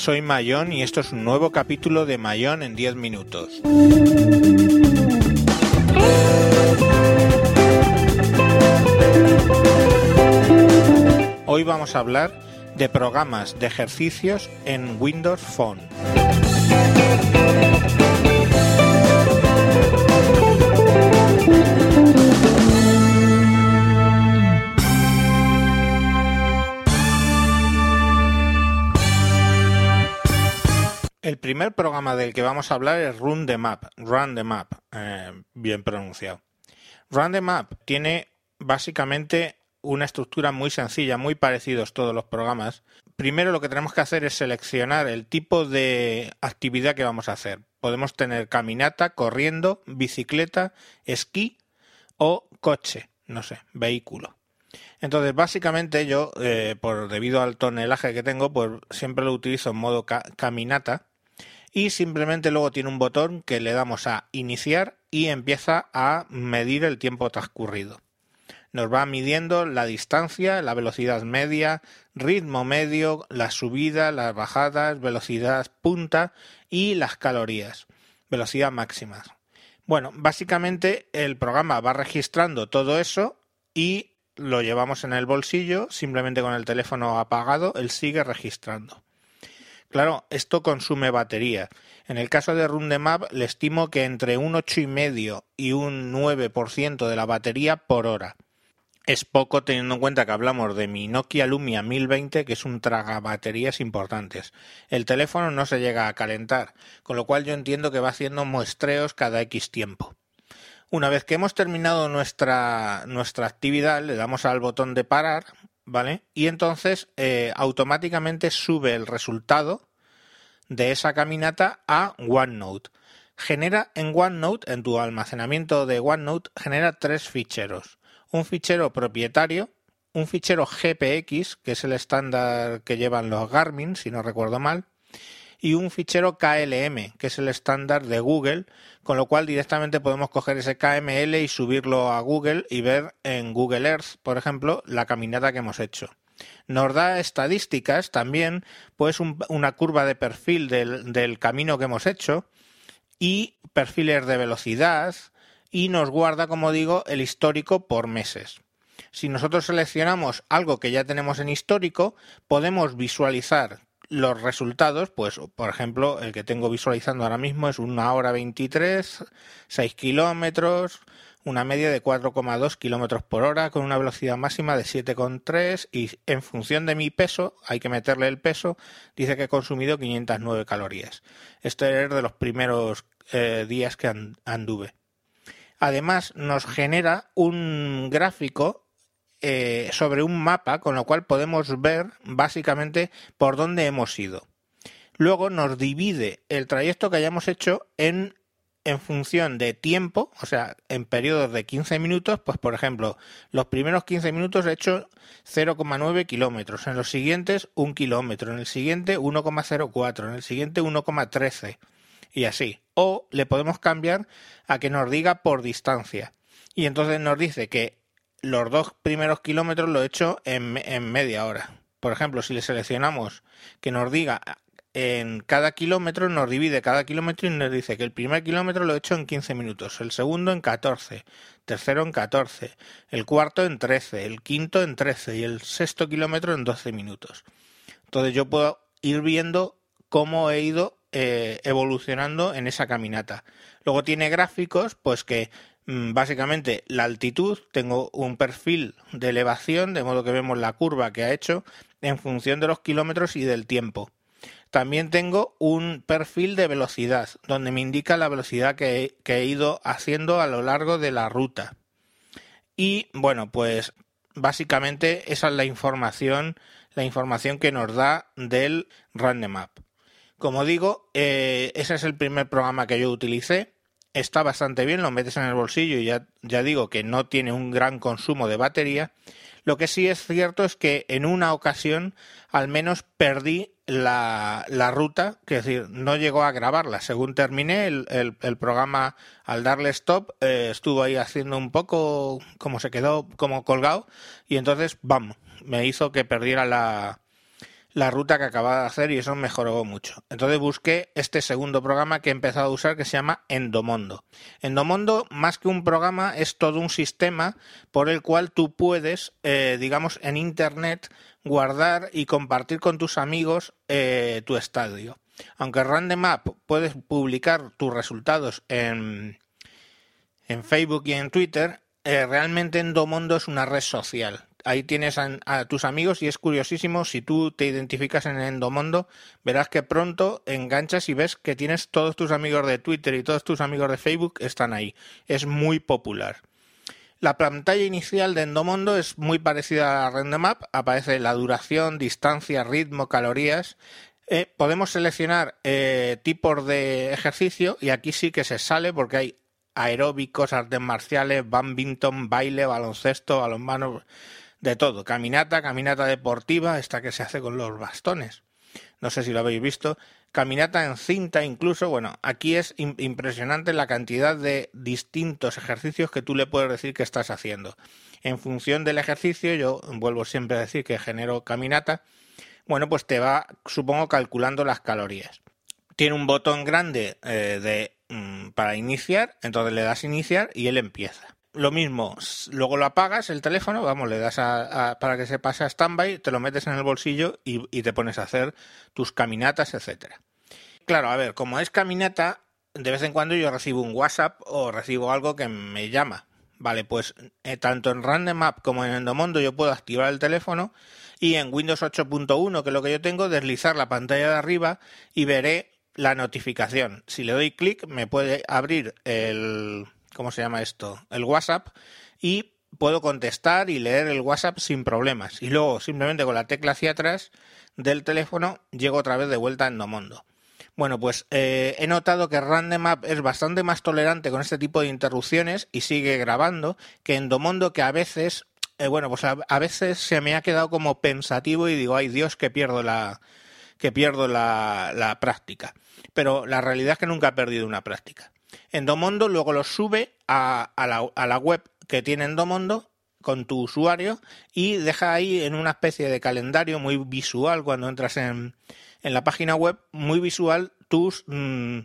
soy Mayón y esto es un nuevo capítulo de Mayón en 10 minutos. Hoy vamos a hablar de programas de ejercicios en Windows Phone. El primer programa del que vamos a hablar es Run the Map, Run the Map, eh, bien pronunciado. Run the Map tiene básicamente una estructura muy sencilla, muy parecidos todos los programas. Primero lo que tenemos que hacer es seleccionar el tipo de actividad que vamos a hacer. Podemos tener caminata, corriendo, bicicleta, esquí o coche, no sé, vehículo. Entonces, básicamente yo, eh, por debido al tonelaje que tengo, pues siempre lo utilizo en modo caminata y simplemente luego tiene un botón que le damos a iniciar y empieza a medir el tiempo transcurrido. Nos va midiendo la distancia, la velocidad media, ritmo medio, la subida, las bajadas, velocidad punta y las calorías, velocidad máxima. Bueno, básicamente el programa va registrando todo eso y lo llevamos en el bolsillo, simplemente con el teléfono apagado, él sigue registrando. Claro, esto consume batería. En el caso de Rundemap le estimo que entre un 8,5 y un 9% de la batería por hora. Es poco teniendo en cuenta que hablamos de mi Nokia Lumia 1020, que es un traga baterías importantes. El teléfono no se llega a calentar, con lo cual yo entiendo que va haciendo muestreos cada X tiempo. Una vez que hemos terminado nuestra, nuestra actividad, le damos al botón de parar, ¿vale? Y entonces eh, automáticamente sube el resultado de esa caminata a OneNote. Genera en OneNote, en tu almacenamiento de OneNote, genera tres ficheros. Un fichero propietario, un fichero GPX, que es el estándar que llevan los Garmin, si no recuerdo mal, y un fichero KLM, que es el estándar de Google, con lo cual directamente podemos coger ese KML y subirlo a Google y ver en Google Earth, por ejemplo, la caminata que hemos hecho. Nos da estadísticas también, pues una curva de perfil del, del camino que hemos hecho y perfiles de velocidad y nos guarda, como digo, el histórico por meses. Si nosotros seleccionamos algo que ya tenemos en histórico, podemos visualizar los resultados, pues por ejemplo, el que tengo visualizando ahora mismo es una hora 23, 6 kilómetros, una media de 4,2 kilómetros por hora con una velocidad máxima de 7,3 y en función de mi peso, hay que meterle el peso, dice que he consumido 509 calorías. Este es de los primeros eh, días que anduve. Además, nos genera un gráfico eh, sobre un mapa, con lo cual podemos ver básicamente por dónde hemos ido. Luego nos divide el trayecto que hayamos hecho en, en función de tiempo, o sea, en periodos de 15 minutos, pues por ejemplo, los primeros 15 minutos he hecho 0,9 kilómetros, en los siguientes 1 kilómetro, en el siguiente 1,04, en el siguiente 1,13 y así. O le podemos cambiar a que nos diga por distancia. Y entonces nos dice que los dos primeros kilómetros lo he hecho en, en media hora. Por ejemplo, si le seleccionamos que nos diga en cada kilómetro, nos divide cada kilómetro y nos dice que el primer kilómetro lo he hecho en 15 minutos, el segundo en 14, tercero en 14, el cuarto en 13, el quinto en 13 y el sexto kilómetro en 12 minutos. Entonces yo puedo ir viendo cómo he ido eh, evolucionando en esa caminata. Luego tiene gráficos, pues que Mm, básicamente la altitud, tengo un perfil de elevación, de modo que vemos la curva que ha hecho en función de los kilómetros y del tiempo. También tengo un perfil de velocidad, donde me indica la velocidad que he, ido haciendo a lo largo de la ruta. Y bueno, pues básicamente esa es la información, la información que nos da del Random Map. Como digo, eh, ese es el primer programa que yo utilicé está bastante bien, lo metes en el bolsillo y ya, ya digo que no tiene un gran consumo de batería. Lo que sí es cierto es que en una ocasión al menos perdí la, la ruta, que es decir, no llegó a grabarla. Según terminé, el, el, programa al darle stop eh, estuvo ahí haciendo un poco como se quedó como colgado y entonces, vamos, me hizo que perdiera la, la ruta que acababa de hacer y eso mejoró mucho. Entonces busqué este segundo programa que he empezado a usar que se llama Endomondo. Endomondo, más que un programa, es todo un sistema por el cual tú puedes, eh, digamos, en Internet guardar y compartir con tus amigos eh, tu estadio. Aunque Random App puedes publicar tus resultados en, en Facebook y en Twitter, eh, realmente Endomondo es una red social ahí tienes a, tus amigos y es curiosísimo, si tú te identificas en Endomondo, verás que pronto enganchas y ves que tienes todos tus amigos de Twitter y todos tus amigos de Facebook están ahí. Es muy popular. La pantalla inicial de Endomondo es muy parecida a la Map, aparece la duración, distancia, ritmo, calorías. Eh, podemos seleccionar eh, tipos de ejercicio y aquí sí que se sale porque hay aeróbicos, artes marciales, badminton, baile, baloncesto, balonmano de todo. Caminata, caminata deportiva, esta que se hace con los bastones. No sé si lo habéis visto. Caminata en cinta incluso. Bueno, aquí es impresionante la cantidad de distintos ejercicios que tú le puedes decir que estás haciendo. En función del ejercicio, yo vuelvo siempre a decir que genero caminata. Bueno, pues te va, supongo, calculando las calorías. Tiene un botón grande eh, de, mm, para iniciar, entonces le das iniciar y él empieza lo mismo, luego lo apagas el teléfono, vamos, le das a, para que se pase a standby, te lo metes en el bolsillo y, te pones a hacer tus caminatas, etcétera. Claro, a ver, como es caminata, de vez en cuando yo recibo un WhatsApp o recibo algo que me llama. Vale, pues eh, tanto en Random App como en Endomondo yo puedo activar el teléfono y en Windows 8.1, que es lo que yo tengo, deslizar la pantalla de arriba y veré la notificación. Si le doy clic me puede abrir el, ¿cómo se llama esto? El WhatsApp y puedo contestar y leer el WhatsApp sin problemas. Y luego simplemente con la tecla hacia atrás del teléfono llego otra vez de vuelta a Endomondo. Bueno, pues eh, he notado que Random App es bastante más tolerante con este tipo de interrupciones y sigue grabando que Endomondo que a veces, eh, bueno, pues a, veces se me ha quedado como pensativo y digo, ay Dios, que pierdo la que pierdo la, la práctica. Pero la realidad es que nunca he perdido una práctica. Endomondo luego lo sube a, la, web que tiene Endomondo con tu usuario y deja ahí en una especie de calendario muy visual cuando entras en, la página web, muy visual tus mm,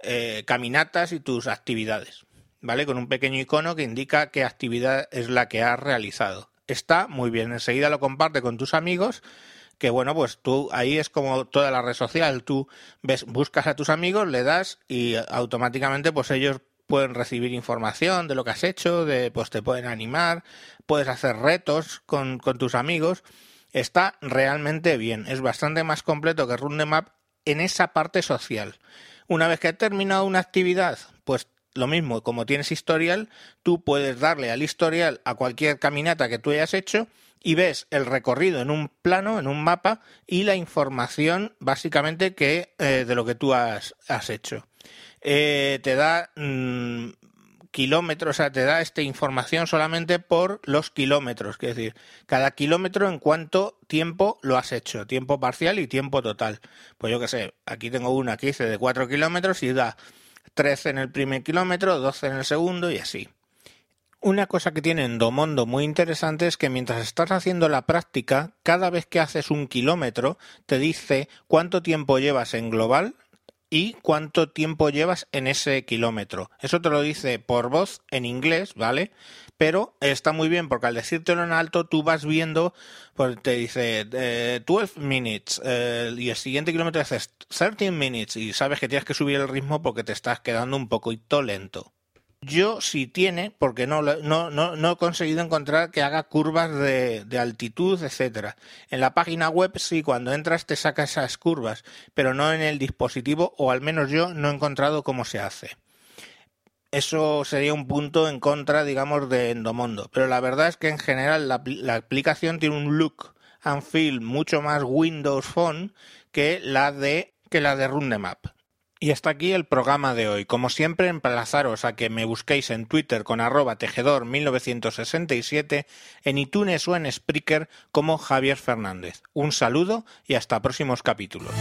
eh, caminatas y tus actividades, ¿vale? Con un pequeño icono que indica qué actividad es la que has realizado. Está muy bien, enseguida lo comparte con tus amigos que bueno, pues tú ahí es como toda la red social, tú ves, buscas a tus amigos, le das y automáticamente pues ellos pueden recibir información de lo que has hecho, de pues te pueden animar, puedes hacer retos con, con tus amigos. Está realmente bien, es bastante más completo que Rundemap en esa parte social. Una vez que ha terminado una actividad, pues lo mismo, como tienes historial, tú puedes darle al historial a cualquier caminata que tú hayas hecho y ves el recorrido en un plano, en un mapa y la información básicamente que eh, de lo que tú has, hecho. Eh, te da mm, kilómetros, o sea, te da esta información solamente por los kilómetros, es decir, cada kilómetro en cuánto tiempo lo has hecho, tiempo parcial y tiempo total. Pues yo qué sé, aquí tengo una que hice de 4 kilómetros y da 13 en el primer kilómetro, 12 en el segundo y así. Una cosa que tiene Endomondo muy interesante es que mientras estás haciendo la práctica, cada vez que haces un kilómetro, te dice cuánto tiempo llevas en global y cuánto tiempo llevas en ese kilómetro. Eso te lo dice por voz en inglés, ¿vale? Pero está muy bien porque al decírtelo en alto tú vas viendo, pues te dice 12 eh, minutes eh, y el siguiente kilómetro haces 13 minutes y sabes que tienes que subir el ritmo porque te estás quedando un poquito lento. Yo sí tiene, porque no, no, no, he conseguido encontrar que haga curvas de, altitud, etcétera. En la página web sí, cuando entras te saca esas curvas, pero no en el dispositivo, o al menos yo no he encontrado cómo se hace. Eso sería un punto en contra, digamos, de Endomondo. Pero la verdad es que en general la, la aplicación tiene un look and feel mucho más Windows Phone que la de que la de Rundemap. Y hasta aquí el programa de hoy. Como siempre, emplazaros a que me busquéis en Twitter con arroba tejedor1967, en iTunes o en Spreaker como Javier Fernández. Un saludo y hasta próximos capítulos.